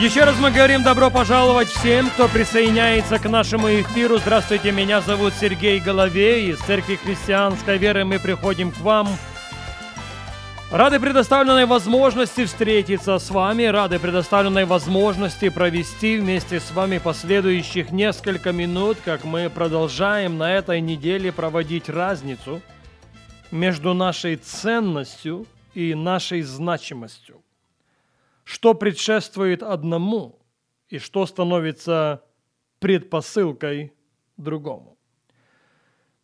Еще раз мы говорим добро пожаловать всем, кто присоединяется к нашему эфиру. Здравствуйте, меня зовут Сергей Головей. Из Церкви Христианской Веры мы приходим к вам. Рады предоставленной возможности встретиться с вами, рады предоставленной возможности провести вместе с вами последующих несколько минут, как мы продолжаем на этой неделе проводить разницу между нашей ценностью и нашей значимостью что предшествует одному и что становится предпосылкой другому.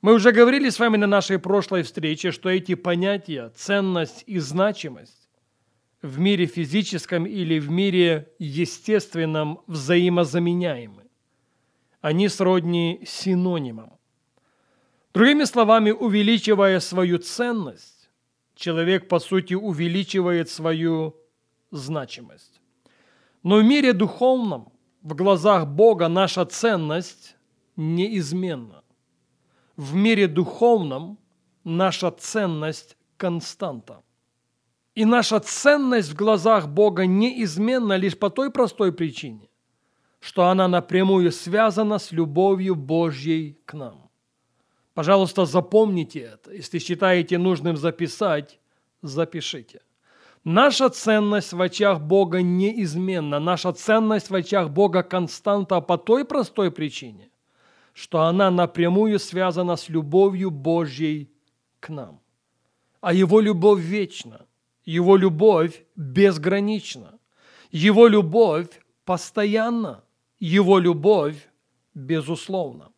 Мы уже говорили с вами на нашей прошлой встрече, что эти понятия ценность и значимость в мире физическом или в мире естественном взаимозаменяемы. Они сродни синонимам. Другими словами, увеличивая свою ценность, человек, по сути, увеличивает свою значимость. Но в мире духовном, в глазах Бога, наша ценность неизменна. В мире духовном наша ценность константа. И наша ценность в глазах Бога неизменна лишь по той простой причине, что она напрямую связана с любовью Божьей к нам. Пожалуйста, запомните это. Если считаете нужным записать, запишите. Наша ценность в очах Бога неизменна. Наша ценность в очах Бога константа по той простой причине, что она напрямую связана с любовью Божьей к нам. А Его любовь вечна, Его любовь безгранична, Его любовь постоянна, Его любовь безусловна.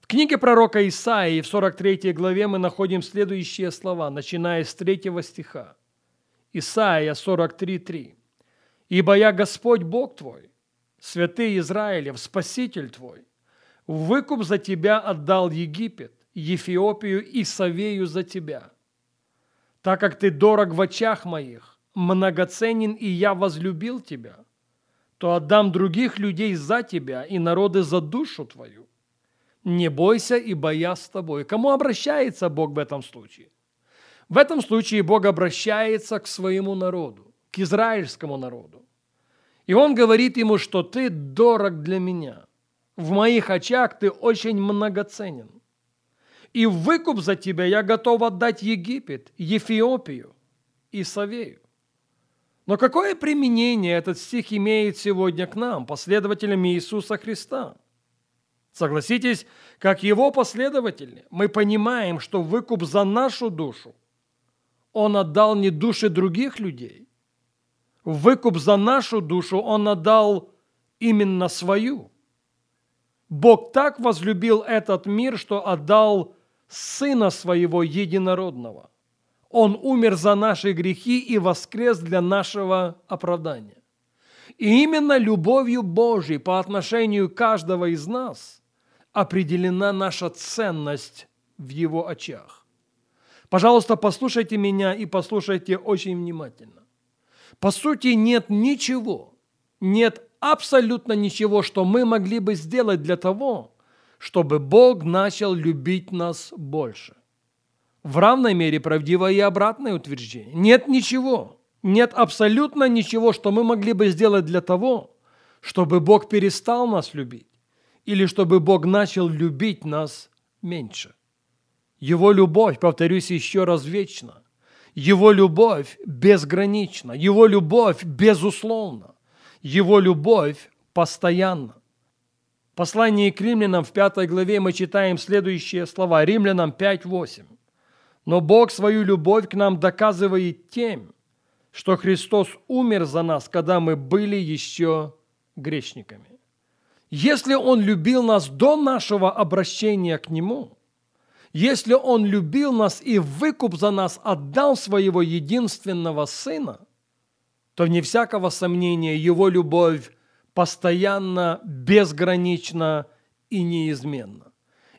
В книге пророка Исаии в 43 главе мы находим следующие слова, начиная с 3 стиха. Исаия 43.3. «Ибо я Господь Бог твой, святый Израилев, Спаситель твой. Выкуп за тебя отдал Египет, Ефиопию и Савею за тебя. Так как ты дорог в очах моих, многоценен, и я возлюбил тебя, то отдам других людей за тебя и народы за душу твою. Не бойся, ибо я с тобой». Кому обращается Бог в этом случае? В этом случае Бог обращается к своему народу, к израильскому народу. И Он говорит ему, что ты дорог для меня. В моих очах ты очень многоценен. И выкуп за тебя я готов отдать Египет, Ефиопию и Савею. Но какое применение этот стих имеет сегодня к нам, последователям Иисуса Христа? Согласитесь, как его последователи, мы понимаем, что выкуп за нашу душу – он отдал не души других людей. Выкуп за нашу душу Он отдал именно свою. Бог так возлюбил этот мир, что отдал Сына Своего Единородного. Он умер за наши грехи и воскрес для нашего оправдания. И именно любовью Божьей по отношению каждого из нас определена наша ценность в Его очах. Пожалуйста, послушайте меня и послушайте очень внимательно. По сути, нет ничего, нет абсолютно ничего, что мы могли бы сделать для того, чтобы Бог начал любить нас больше. В равной мере правдиво и обратное утверждение. Нет ничего, нет абсолютно ничего, что мы могли бы сделать для того, чтобы Бог перестал нас любить или чтобы Бог начал любить нас меньше. Его любовь, повторюсь еще раз, вечна. Его любовь безгранична. Его любовь безусловна. Его любовь постоянна. В послании к римлянам в пятой главе мы читаем следующие слова. Римлянам 5.8. «Но Бог свою любовь к нам доказывает тем, что Христос умер за нас, когда мы были еще грешниками». Если Он любил нас до нашего обращения к Нему – если Он любил нас и выкуп за нас отдал своего единственного Сына, то вне всякого сомнения Его любовь постоянно, безгранична и неизменна.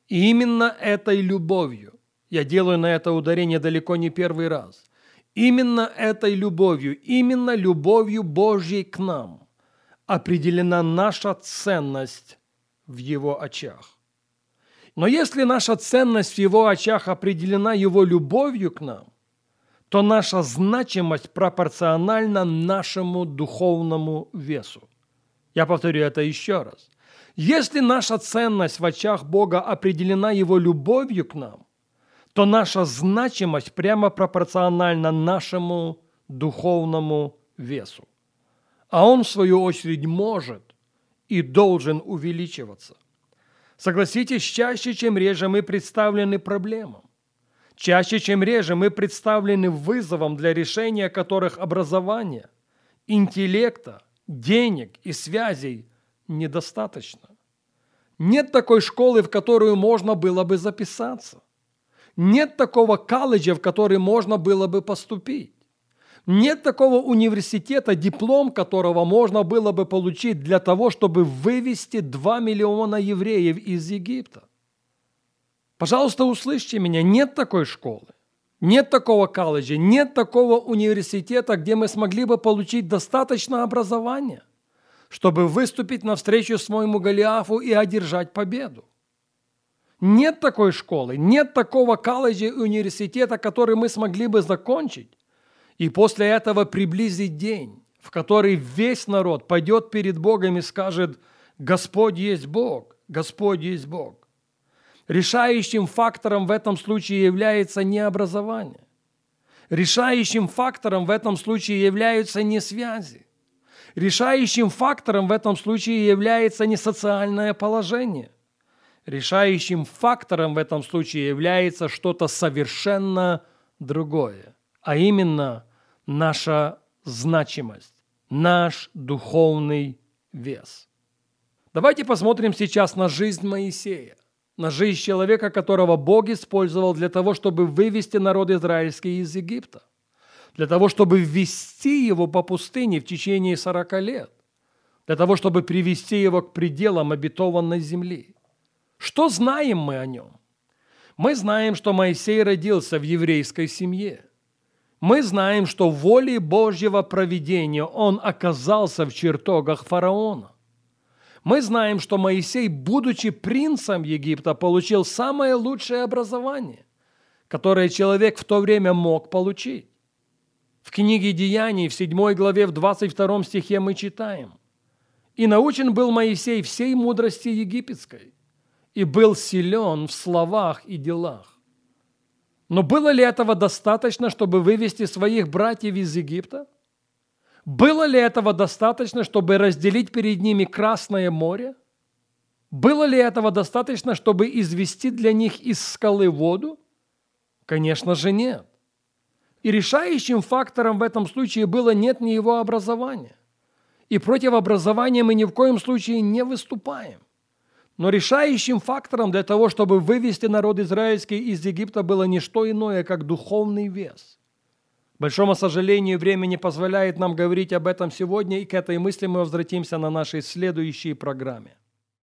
И именно этой любовью Я делаю на это ударение далеко не первый раз. Именно этой любовью, именно любовью Божьей к нам определена наша ценность в Его очах. Но если наша ценность в Его очах определена Его любовью к нам, то наша значимость пропорциональна нашему духовному весу. Я повторю это еще раз. Если наша ценность в очах Бога определена Его любовью к нам, то наша значимость прямо пропорциональна нашему духовному весу. А он, в свою очередь, может и должен увеличиваться. Согласитесь, чаще, чем реже мы представлены проблемам. Чаще, чем реже мы представлены вызовом, для решения которых образования, интеллекта, денег и связей недостаточно. Нет такой школы, в которую можно было бы записаться. Нет такого колледжа, в который можно было бы поступить. Нет такого университета, диплом которого можно было бы получить для того, чтобы вывести 2 миллиона евреев из Египта. Пожалуйста, услышьте меня, нет такой школы, нет такого колледжа, нет такого университета, где мы смогли бы получить достаточно образования, чтобы выступить навстречу своему Голиафу и одержать победу. Нет такой школы, нет такого колледжа и университета, который мы смогли бы закончить, и после этого приблизить день, в который весь народ пойдет перед Богом и скажет «Господь есть Бог, Господь есть Бог». Решающим фактором в этом случае является не образование. Решающим фактором в этом случае являются не связи. Решающим фактором в этом случае является не социальное положение. Решающим фактором в этом случае является что-то совершенно другое, а именно наша значимость, наш духовный вес. Давайте посмотрим сейчас на жизнь Моисея, на жизнь человека, которого Бог использовал для того, чтобы вывести народ израильский из Египта, для того, чтобы ввести его по пустыне в течение 40 лет, для того, чтобы привести его к пределам обетованной земли. Что знаем мы о нем? Мы знаем, что Моисей родился в еврейской семье – мы знаем, что волей Божьего проведения он оказался в чертогах фараона. Мы знаем, что Моисей, будучи принцем Египта, получил самое лучшее образование, которое человек в то время мог получить. В книге Деяний, в 7 главе, в 22 стихе мы читаем. «И научен был Моисей всей мудрости египетской, и был силен в словах и делах. Но было ли этого достаточно, чтобы вывести своих братьев из Египта? Было ли этого достаточно, чтобы разделить перед ними Красное море? Было ли этого достаточно, чтобы извести для них из скалы воду? Конечно же нет. И решающим фактором в этом случае было нет ни его образования. И против образования мы ни в коем случае не выступаем. Но решающим фактором для того, чтобы вывести народ израильский из Египта, было не что иное, как духовный вес. Большому сожалению, время не позволяет нам говорить об этом сегодня, и к этой мысли мы возвратимся на нашей следующей программе.